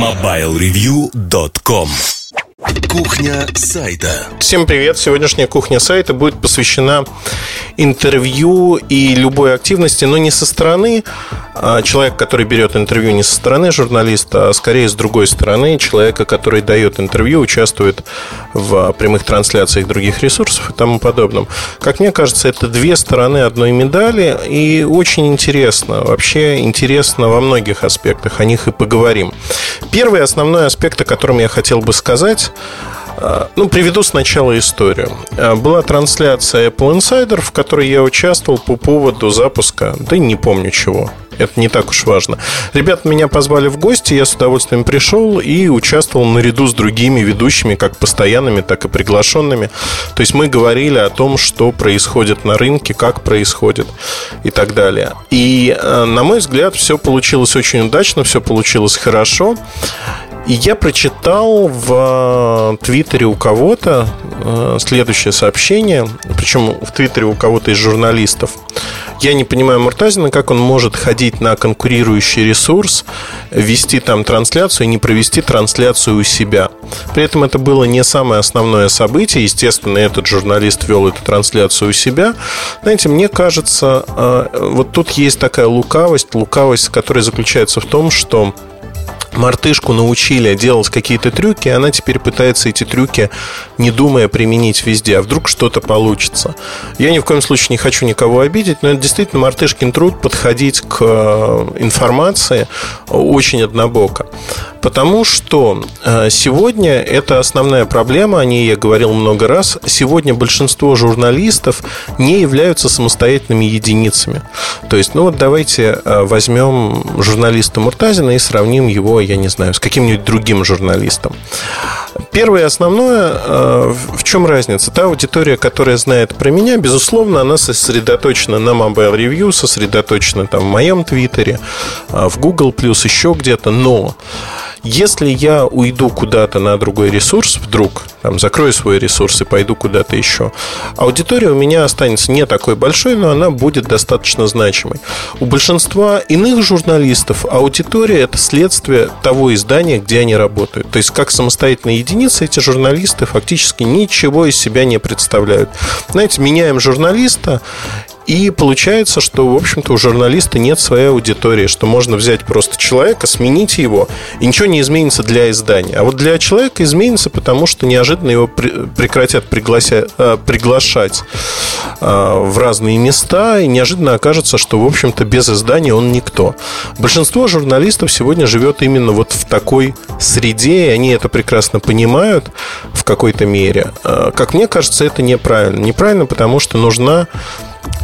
MobileReview.com Кухня сайта. Всем привет! Сегодняшняя кухня сайта будет посвящена интервью и любой активности, но не со стороны а человека, который берет интервью не со стороны журналиста, а скорее с другой стороны человека, который дает интервью, участвует в прямых трансляциях других ресурсов и тому подобном. Как мне кажется, это две стороны одной медали, и очень интересно. Вообще интересно во многих аспектах, о них и поговорим. Первый основной аспект, о котором я хотел бы сказать, а, ну, приведу сначала историю. А, была трансляция Apple Insider, в которой я участвовал по поводу запуска, да не помню чего. Это не так уж важно. Ребята меня позвали в гости, я с удовольствием пришел и участвовал наряду с другими ведущими, как постоянными, так и приглашенными. То есть мы говорили о том, что происходит на рынке, как происходит и так далее. И, а, на мой взгляд, все получилось очень удачно, все получилось хорошо. И я прочитал в э, Твиттере у кого-то э, следующее сообщение, причем в Твиттере у кого-то из журналистов. Я не понимаю Муртазина, как он может ходить на конкурирующий ресурс, вести там трансляцию и не провести трансляцию у себя. При этом это было не самое основное событие. Естественно, этот журналист вел эту трансляцию у себя. Знаете, мне кажется, э, вот тут есть такая лукавость, лукавость, которая заключается в том, что мартышку научили делать какие-то трюки, она теперь пытается эти трюки, не думая, применить везде. А вдруг что-то получится? Я ни в коем случае не хочу никого обидеть, но это действительно мартышкин труд подходить к э, информации очень однобоко. Потому что э, сегодня это основная проблема, о ней я говорил много раз. Сегодня большинство журналистов не являются самостоятельными единицами. То есть, ну вот давайте э, возьмем журналиста Муртазина и сравним его, я не знаю, с каким-нибудь другим журналистом. Первое и основное, э, в чем разница? Та аудитория, которая знает про меня, безусловно, она сосредоточена на Mobile Review, сосредоточена там в моем Твиттере, в Google+, еще где-то, но если я уйду куда-то на другой ресурс, вдруг там, закрою свой ресурс и пойду куда-то еще, аудитория у меня останется не такой большой, но она будет достаточно значимой. У большинства иных журналистов аудитория – это следствие того издания, где они работают. То есть, как самостоятельные единицы, эти журналисты фактически ничего из себя не представляют. Знаете, меняем журналиста, и получается, что, в общем-то, у журналиста нет своей аудитории, что можно взять просто человека, сменить его, и ничего не изменится для издания. А вот для человека изменится, потому что неожиданно его прекратят приглася... Э, приглашать э, в разные места, и неожиданно окажется, что, в общем-то, без издания он никто. Большинство журналистов сегодня живет именно вот в такой среде, и они это прекрасно понимают в какой-то мере. Э, как мне кажется, это неправильно. Неправильно, потому что нужна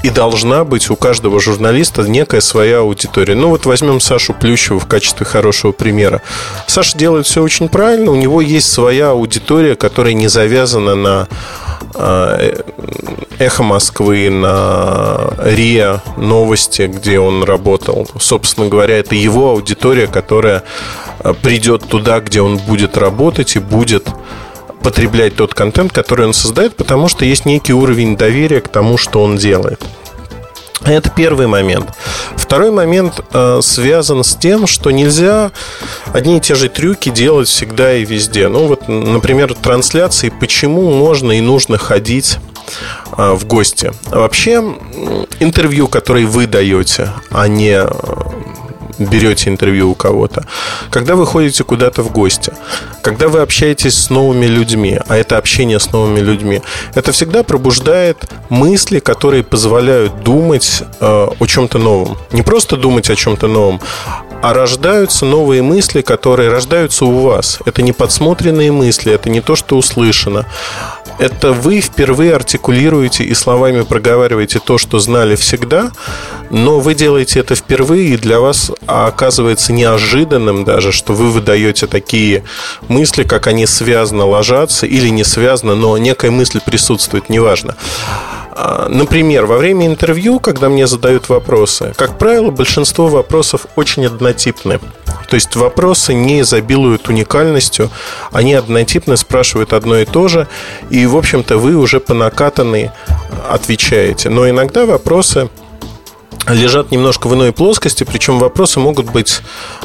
и должна быть у каждого журналиста некая своя аудитория. Ну вот возьмем Сашу Плющева в качестве хорошего примера. Саша делает все очень правильно, у него есть своя аудитория, которая не завязана на а, Эхо Москвы, на РИА Новости, где он работал. Собственно говоря, это его аудитория, которая а, придет туда, где он будет работать и будет потреблять тот контент, который он создает, потому что есть некий уровень доверия к тому, что он делает. Это первый момент. Второй момент э, связан с тем, что нельзя одни и те же трюки делать всегда и везде. Ну вот, например, трансляции, почему можно и нужно ходить э, в гости. Вообще, интервью, которые вы даете, а не э, берете интервью у кого-то, когда вы ходите куда-то в гости, когда вы общаетесь с новыми людьми, а это общение с новыми людьми, это всегда пробуждает мысли, которые позволяют думать э, о чем-то новом. Не просто думать о чем-то новом, а рождаются новые мысли, которые рождаются у вас. Это не подсмотренные мысли, это не то, что услышано, это вы впервые артикулируете и словами проговариваете то, что знали всегда, но вы делаете это впервые, и для вас оказывается неожиданным даже, что вы выдаете такие мысли, как они связано ложатся или не связано, но некая мысль присутствует, неважно. А, например, во время интервью, когда мне задают вопросы, как правило, большинство вопросов очень однотипны. То есть вопросы не изобилуют уникальностью, они однотипно спрашивают одно и то же, и, в общем-то, вы уже по накатанной отвечаете. Но иногда вопросы лежат немножко в иной плоскости, причем вопросы могут быть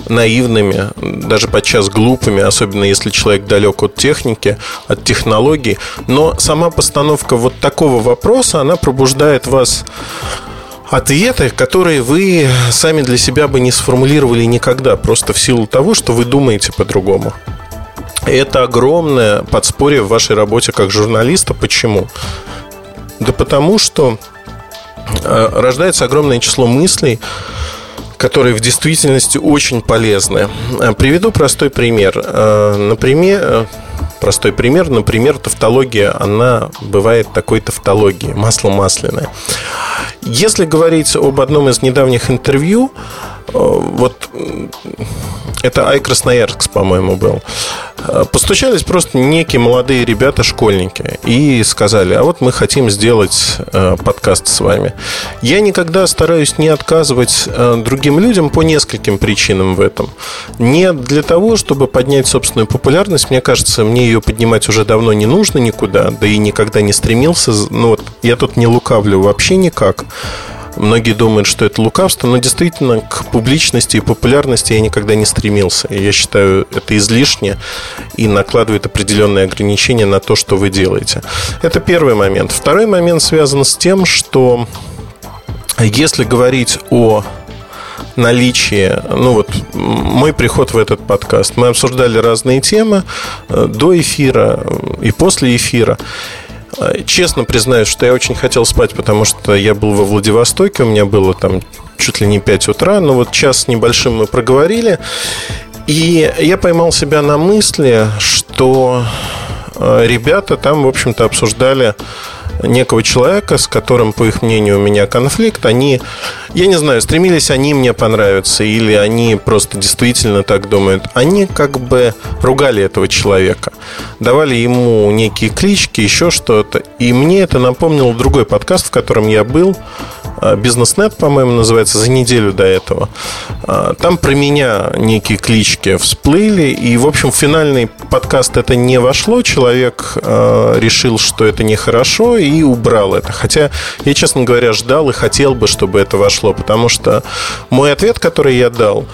наивными, даже подчас глупыми, особенно если человек далек от техники, от технологий. Но сама постановка вот такого вопроса, она пробуждает вас ответы, которые вы сами для себя бы не сформулировали никогда, просто в силу того, что вы думаете по-другому. Это огромное подспорье в вашей работе как журналиста. Почему? Да потому что Э, рождается огромное число мыслей, которые в действительности очень полезны. Э, приведу простой пример. Э, например, простой пример, например, тавтология, она бывает такой тавтологии, масло масляное. Если говорить об одном из недавних интервью, вот это Ай Красноярск, по-моему, был. Постучались просто некие молодые ребята-школьники и сказали, а вот мы хотим сделать э, подкаст с вами. Я никогда стараюсь не отказывать э, другим людям по нескольким причинам в этом. Не для того, чтобы поднять собственную популярность, мне кажется, мне ее поднимать уже давно не нужно никуда, да и никогда не стремился. Ну вот я тут не лукавлю вообще никак. Многие думают, что это лукавство, но действительно к публичности и популярности я никогда не стремился. Я считаю, это излишне и накладывает определенные ограничения на то, что вы делаете. Это первый момент. Второй момент связан с тем, что если говорить о наличии, ну вот мой приход в этот подкаст, мы обсуждали разные темы э, до эфира и после эфира. Честно признаюсь, что я очень хотел спать, потому что я был во Владивостоке, у меня было там чуть ли не 5 утра, но вот час небольшим мы проговорили, и я поймал себя на мысли, что э, ребята там, в общем-то, обсуждали некого человека, с которым, по их мнению, у меня конфликт, они, я не знаю, стремились они мне понравиться или они просто действительно так думают. Они как бы ругали этого человека, давали ему некие клички, еще что-то. И мне это напомнило другой подкаст, в котором я был, Бизнес.нет, по-моему, называется, за неделю до этого. А, там про меня некие клички всплыли, и, в общем, финальный подкаст это не вошло. Человек а, решил, что это нехорошо, и убрал это. Хотя я, честно говоря, ждал и хотел бы, чтобы это вошло, потому что мой ответ, который я дал,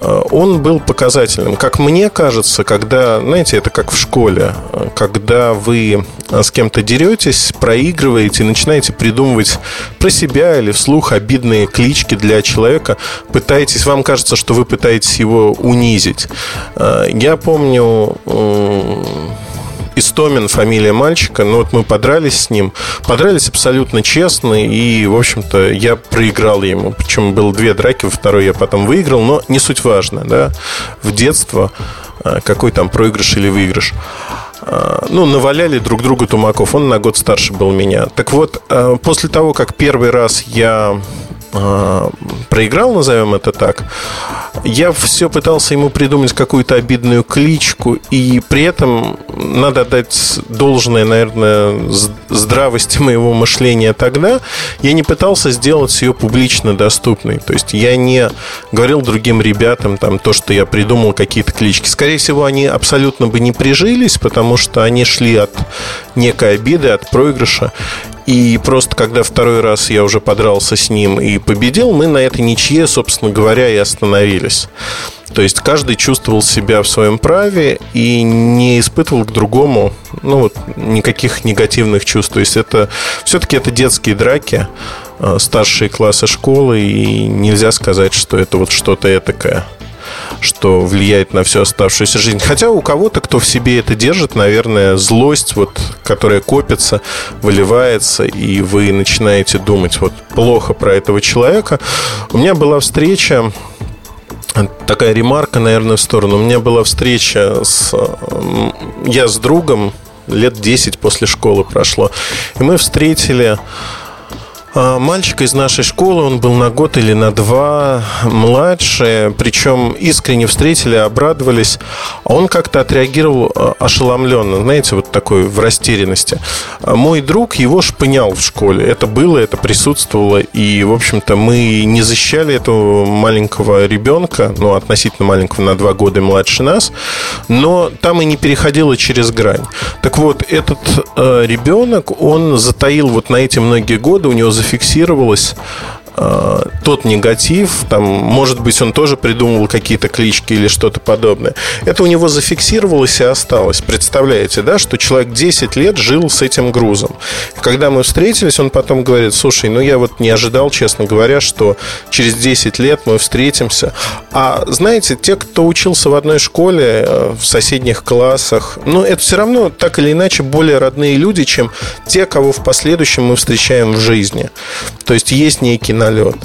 он был показательным. Как мне кажется, когда, знаете, это как в школе, когда вы с кем-то деретесь, проигрываете, начинаете придумывать про себя или вслух обидные клички для человека, пытаетесь, вам кажется, что вы пытаетесь его унизить. Э, я помню Истомин, фамилия мальчика. Ну, вот мы подрались с ним. Подрались абсолютно честно. И, в общем-то, я проиграл ему. Причем было две драки, во второй я потом выиграл. Но не суть важно, да. В детство э, какой там проигрыш или выигрыш. Э, ну, наваляли друг другу тумаков. Он на год старше был меня. Так вот, э, после того, как первый раз я проиграл, назовем это так, я все пытался ему придумать какую-то обидную кличку, и при этом надо дать должное, наверное, здравости моего мышления тогда. Я не пытался сделать ее публично доступной. То есть я не говорил другим ребятам там то, что я придумал какие-то клички. Скорее всего, они абсолютно бы не прижились, потому что они шли от некой обиды, от проигрыша. И просто когда второй раз я уже подрался с ним и победил, мы на этой ничье, собственно говоря, и остановились. То есть каждый чувствовал себя в своем праве и не испытывал к другому ну, вот, никаких негативных чувств. То есть это все-таки это детские драки, э, старшие классы школы, и нельзя сказать, что это вот что-то этакое что влияет на всю оставшуюся жизнь. Хотя у кого-то, кто в себе это держит, наверное, злость, вот, которая копится, выливается, и вы начинаете думать вот плохо про этого человека. У меня была встреча такая ремарка, наверное, в сторону. У меня была встреча с... Я с другом, лет 10 после школы прошло. И мы встретили а, мальчика из нашей школы, он был на год или на два младше, причем искренне встретили, обрадовались. А он как-то отреагировал а, ошеломленно, знаете, вот такой в растерянности. Мой друг его шпынял в школе. Это было, это присутствовало. И, в общем-то, мы не защищали этого маленького ребенка, ну, относительно маленького, на два года младше нас, но там и не переходило через грань. Так вот, этот э, ребенок, он затаил вот на эти многие годы, у него зафиксировалось э, тот негатив, там, может быть, он тоже придумывал какие-то клички или что-то подобное. Это у него зафиксировалось и осталось. Представляете, да, что человек 10 лет жил с этим грузом. когда мы встретились, он потом говорит, слушай, ну я вот не ожидал, честно говоря, что через 10 лет мы встретимся. А знаете, те, кто учился в одной школе, э, в соседних классах, ну, это все равно так или иначе более родные люди, чем те, кого в последующем мы встречаем в жизни. То есть есть некий налет.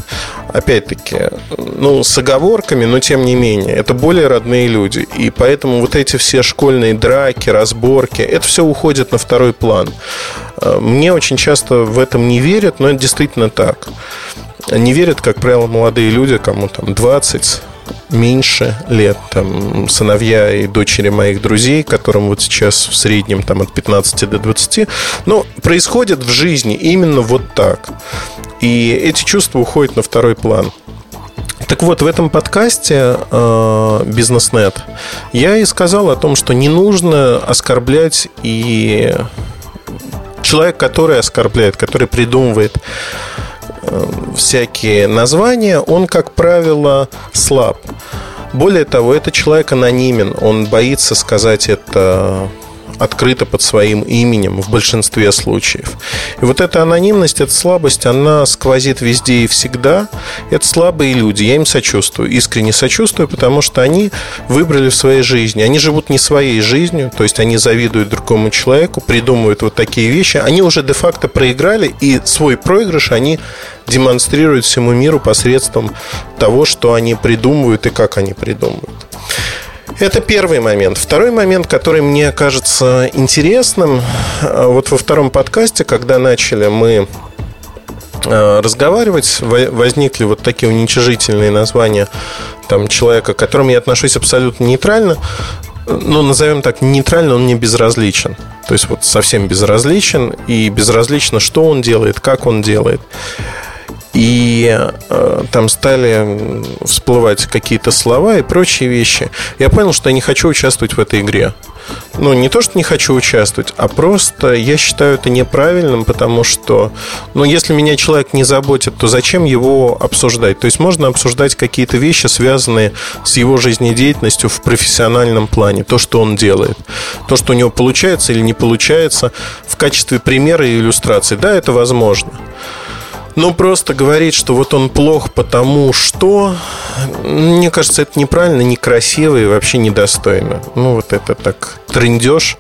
Опять-таки, ну, с оговорками, но тем не менее, это более родные люди. И поэтому вот эти все школьные драки, разборки, это все уходит на второй план. Мне очень часто в этом не верят, но это действительно так. Не верят, как правило, молодые люди, кому там 20, меньше лет, там, сыновья и дочери моих друзей, которым вот сейчас в среднем там от 15 до 20, но происходит в жизни именно вот так. И эти чувства уходят на второй план. Так вот, в этом подкасте э, Бизнеснет я и сказал о том, что не нужно оскорблять и человек, который оскорбляет, который придумывает всякие названия, он, как правило, слаб. Более того, этот человек анонимен, он боится сказать это открыто под своим именем в большинстве случаев. И вот эта анонимность, эта слабость, она сквозит везде и всегда. Это слабые люди, я им сочувствую, искренне сочувствую, потому что они выбрали в своей жизни. Они живут не своей жизнью, то есть они завидуют другому человеку, придумывают вот такие вещи. Они уже де-факто проиграли, и свой проигрыш они демонстрируют всему миру посредством того, что они придумывают и как они придумывают. Это первый момент. Второй момент, который мне кажется интересным, э, вот во втором подкасте, когда начали мы э, разговаривать, возникли вот такие уничижительные названия там, человека, к которому я отношусь абсолютно нейтрально, ну, назовем так, нейтрально он не безразличен. То есть вот совсем безразличен, и безразлично, что он делает, как он делает. И э, там стали всплывать какие-то слова и прочие вещи. Я понял, что я не хочу участвовать в этой игре. Ну, не то, что не хочу участвовать, а просто я считаю это неправильным, потому что, ну, если меня человек не заботит, то зачем его обсуждать? То есть можно обсуждать какие-то вещи, связанные с его жизнедеятельностью в профессиональном плане, то, что он делает, то, что у него получается или не получается в качестве примера и иллюстрации. Да, это возможно. Ну, просто говорить, что вот он плох потому что, мне кажется, это неправильно, некрасиво и вообще недостойно. Ну, вот это так трендеж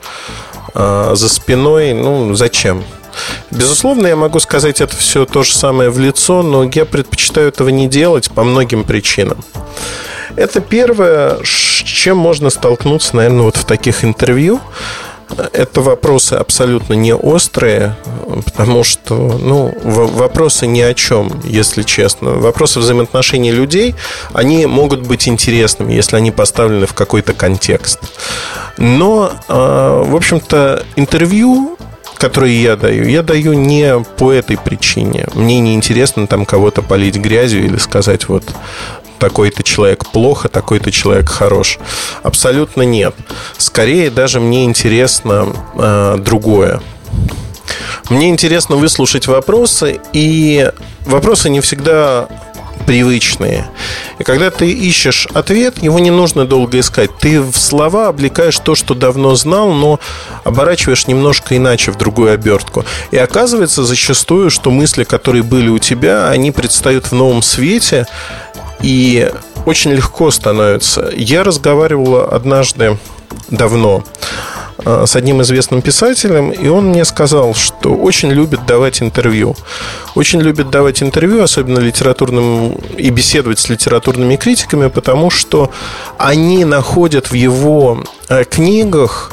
а, за спиной, ну, зачем? Безусловно, я могу сказать это все то же самое в лицо, но я предпочитаю этого не делать по многим причинам. Это первое, с чем можно столкнуться, наверное, вот в таких интервью это вопросы абсолютно не острые, потому что ну, вопросы ни о чем, если честно. Вопросы взаимоотношений людей, они могут быть интересными, если они поставлены в какой-то контекст. Но, а, в общем-то, интервью которые я даю, я даю не по этой причине. Мне не интересно там кого-то полить грязью или сказать вот такой-то человек плохо, такой-то человек хорош. Абсолютно нет. Скорее даже мне интересно э, другое. Мне интересно выслушать вопросы, и вопросы не всегда привычные. И когда ты ищешь ответ, его не нужно долго искать. Ты в слова облекаешь то, что давно знал, но оборачиваешь немножко иначе в другую обертку. И оказывается зачастую, что мысли, которые были у тебя, они предстают в новом свете, и очень легко становится. Я разговаривал однажды давно э, с одним известным писателем, и он мне сказал, что очень любит давать интервью. Очень любит давать интервью, особенно литературным, и беседовать с литературными критиками, потому что они находят в его э, книгах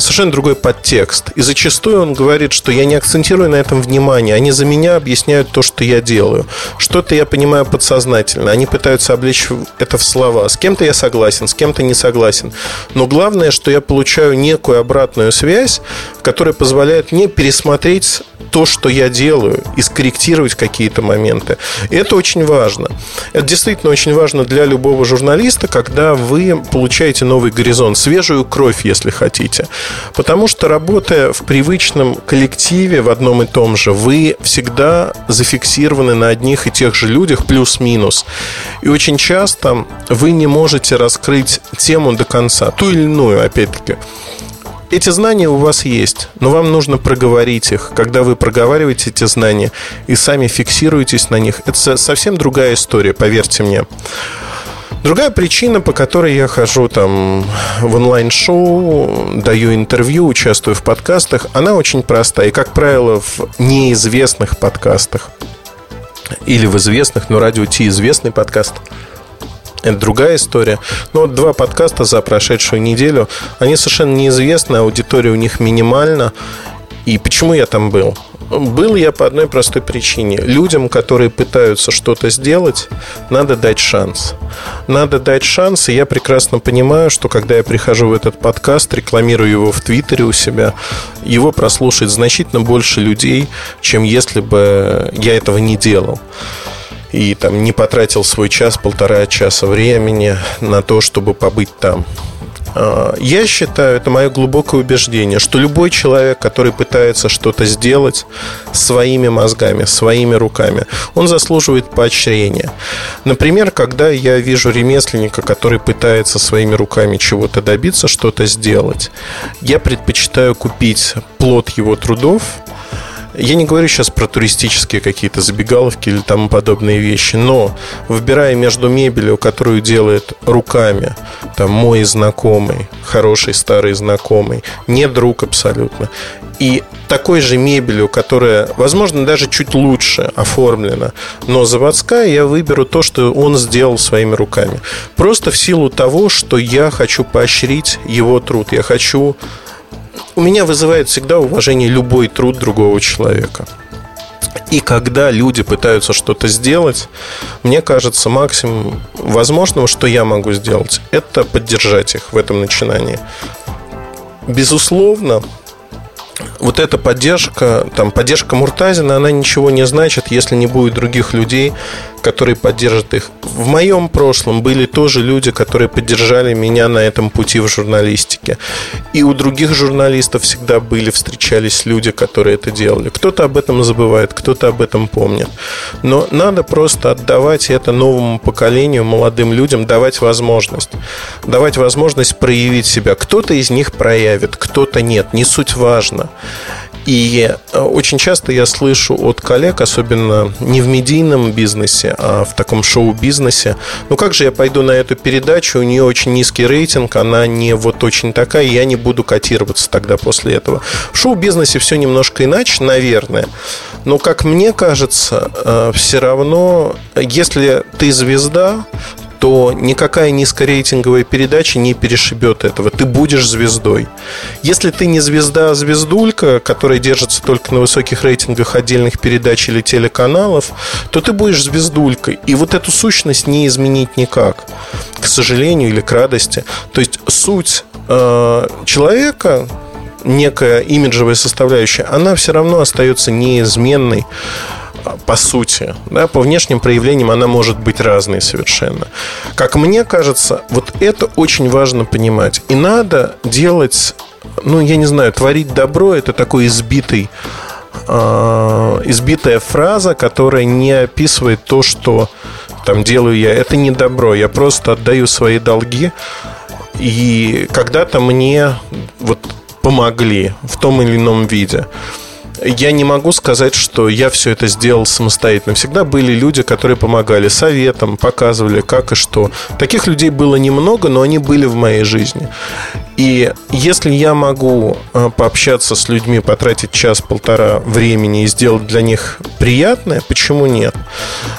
совершенно другой подтекст. И зачастую он говорит, что я не акцентирую на этом внимание. Они за меня объясняют то, что я делаю. Что-то я понимаю подсознательно. Они пытаются облечь это в слова. С кем-то я согласен, с кем-то не согласен. Но главное, что я получаю некую обратную связь, которая позволяет мне пересмотреть то, что я делаю, и скорректировать какие-то моменты. И это очень важно. Это действительно очень важно для любого журналиста, когда вы получаете новый горизонт, свежую кровь, если хотите. Потому что, работая в привычном коллективе, в одном и том же, вы всегда зафиксированы на одних и тех же людях, плюс-минус. И очень часто вы не можете раскрыть тему до конца, ту или иную, опять-таки эти знания у вас есть, но вам нужно проговорить их. Когда вы проговариваете эти знания и сами фиксируетесь на них, это совсем другая история, поверьте мне. Другая причина, по которой я хожу там в онлайн-шоу, даю интервью, участвую в подкастах, она очень простая. И, как правило, в неизвестных подкастах или в известных, но радио Ти известный подкаст – это другая история. Но вот два подкаста за прошедшую неделю, они совершенно неизвестны, аудитория у них минимальна. И почему я там был? Был я по одной простой причине. Людям, которые пытаются что-то сделать, надо дать шанс. Надо дать шанс, и я прекрасно понимаю, что когда я прихожу в этот подкаст, рекламирую его в Твиттере у себя, его прослушает значительно больше людей, чем если бы я этого не делал и там не потратил свой час-полтора часа времени на то, чтобы побыть там. А, я считаю, это мое глубокое убеждение, что любой человек, который пытается что-то сделать своими мозгами, своими руками, он заслуживает поощрения. Например, когда я вижу ремесленника, который пытается своими руками чего-то добиться, что-то сделать, я предпочитаю купить плод его трудов, я не говорю сейчас про туристические какие-то забегаловки или тому подобные вещи, но выбирая между мебелью, которую делает руками, там мой знакомый, хороший старый знакомый, не друг абсолютно, и такой же мебелью, которая, возможно, даже чуть лучше оформлена, но заводская, я выберу то, что он сделал своими руками. Просто в силу того, что я хочу поощрить его труд, я хочу у меня вызывает всегда уважение любой труд другого человека. И когда люди пытаются что-то сделать, мне кажется, максимум возможного, что я могу сделать, это поддержать их в этом начинании. Безусловно, вот эта поддержка, там, поддержка Муртазина, она ничего не значит, если не будет других людей, которые поддержат их. В моем прошлом были тоже люди, которые поддержали меня на этом пути в журналистике. И у других журналистов всегда были, встречались люди, которые это делали. Кто-то об этом забывает, кто-то об этом помнит. Но надо просто отдавать это новому поколению, молодым людям, давать возможность. Давать возможность проявить себя. Кто-то из них проявит, кто-то нет. Не суть важно. И э, очень часто я слышу от коллег, особенно не в медийном бизнесе, а в таком шоу-бизнесе, ну как же я пойду на эту передачу, у нее очень низкий рейтинг, она не вот очень такая, я не буду котироваться тогда после этого. В шоу-бизнесе все немножко иначе, наверное. Но, как мне кажется, э, все равно, если ты звезда, то никакая низкорейтинговая передача не перешибет этого. Ты будешь звездой. Если ты не звезда, а звездулька, которая держится только на высоких рейтингах отдельных передач или телеканалов, то ты будешь звездулькой. И вот эту сущность не изменить никак, к сожалению или к радости. То есть суть э, человека, некая имиджевая составляющая, она все равно остается неизменной по сути. Да, по внешним проявлениям она может быть разной совершенно. Как мне кажется, вот это очень важно понимать. И надо делать, ну, я не знаю, творить добро – это такой избитый э, избитая фраза, которая не описывает то, что там делаю я. Это не добро. Я просто отдаю свои долги. И когда-то мне вот помогли в том или ином виде я не могу сказать, что я все это сделал самостоятельно. Всегда были люди, которые помогали советом, показывали, как и что. Таких людей было немного, но они были в моей жизни. И если я могу э, пообщаться с людьми, потратить час-полтора времени и сделать для них приятное, почему нет?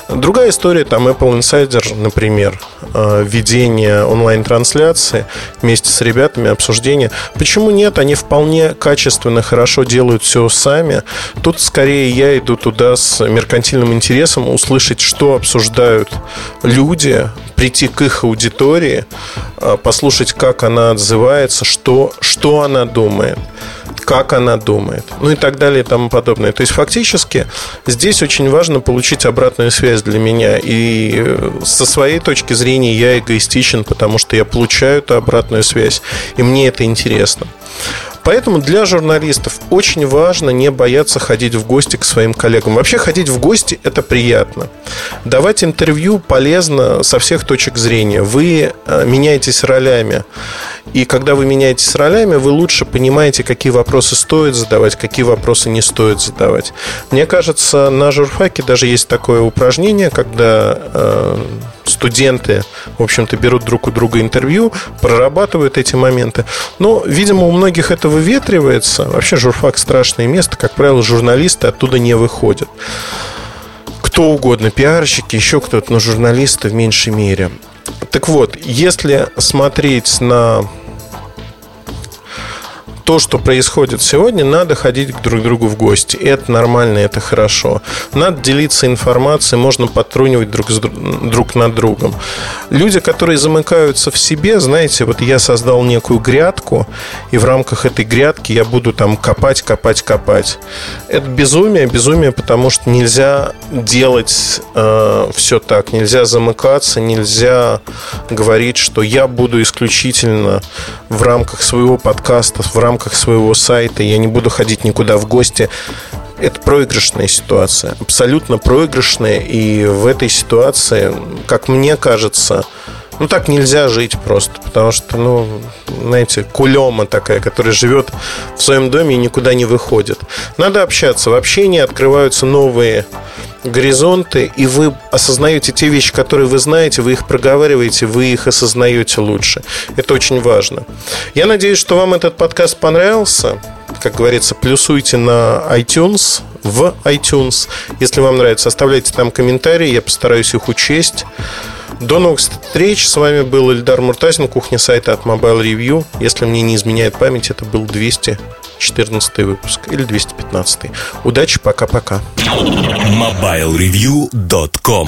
Другая история, там Apple Insider, например, э, ведение онлайн-трансляции вместе с ребятами, обсуждение. Почему нет? Они вполне качественно, хорошо делают все сами. Тут скорее я иду туда с меркантильным интересом услышать, что обсуждают люди, прийти к их аудитории, э, послушать, как она отзывается, что, что она думает, как она думает, ну и так далее и тому подобное. То есть фактически здесь очень важно получить обратную связь для меня. И э, со своей точки зрения я эгоистичен, потому что я получаю эту обратную связь, и мне это интересно. Поэтому для журналистов очень важно не бояться ходить в гости к своим коллегам. Вообще ходить в гости – это приятно. Давать интервью полезно со всех точек зрения. Вы э, меняетесь ролями. И когда вы меняетесь ролями, вы лучше понимаете, какие вопросы стоит задавать, какие вопросы не стоит задавать. Мне кажется, на журфаке даже есть такое упражнение, когда э, студенты, в общем-то, берут друг у друга интервью, прорабатывают эти моменты. Но, видимо, у многих это выветривается. Вообще журфак страшное место. Как правило, журналисты оттуда не выходят. Кто угодно, пиарщики, еще кто-то, но журналисты в меньшей мере. Так вот, если смотреть на то, что происходит сегодня, надо ходить к друг другу в гости. Это нормально, это хорошо. Надо делиться информацией, можно подтрунивать друг, с, друг над другом. Люди, которые замыкаются в себе, знаете, вот я создал некую грядку, и в рамках этой грядки я буду там копать, копать, копать. Это безумие, безумие, потому что нельзя делать э, все так, нельзя замыкаться, нельзя говорить, что я буду исключительно в рамках своего подкаста, в рамках рамках своего сайта, я не буду ходить никуда в гости. Это проигрышная ситуация, абсолютно проигрышная, и в этой ситуации, как мне кажется, ну, так нельзя жить просто, потому что, ну, знаете, кулема такая, которая живет в своем доме и никуда не выходит. Надо общаться. В общении открываются новые горизонты, и вы осознаете те вещи, которые вы знаете, вы их проговариваете, вы их осознаете лучше. Это очень важно. Я надеюсь, что вам этот подкаст понравился. Как говорится, плюсуйте на iTunes, в iTunes. Если вам нравится, оставляйте там комментарии, я постараюсь их учесть. До новых встреч. С вами был Эльдар Муртазин, кухня сайта от Mobile Review. Если мне не изменяет память, это был 214 выпуск или 215. Удачи, пока-пока. MobileReview.com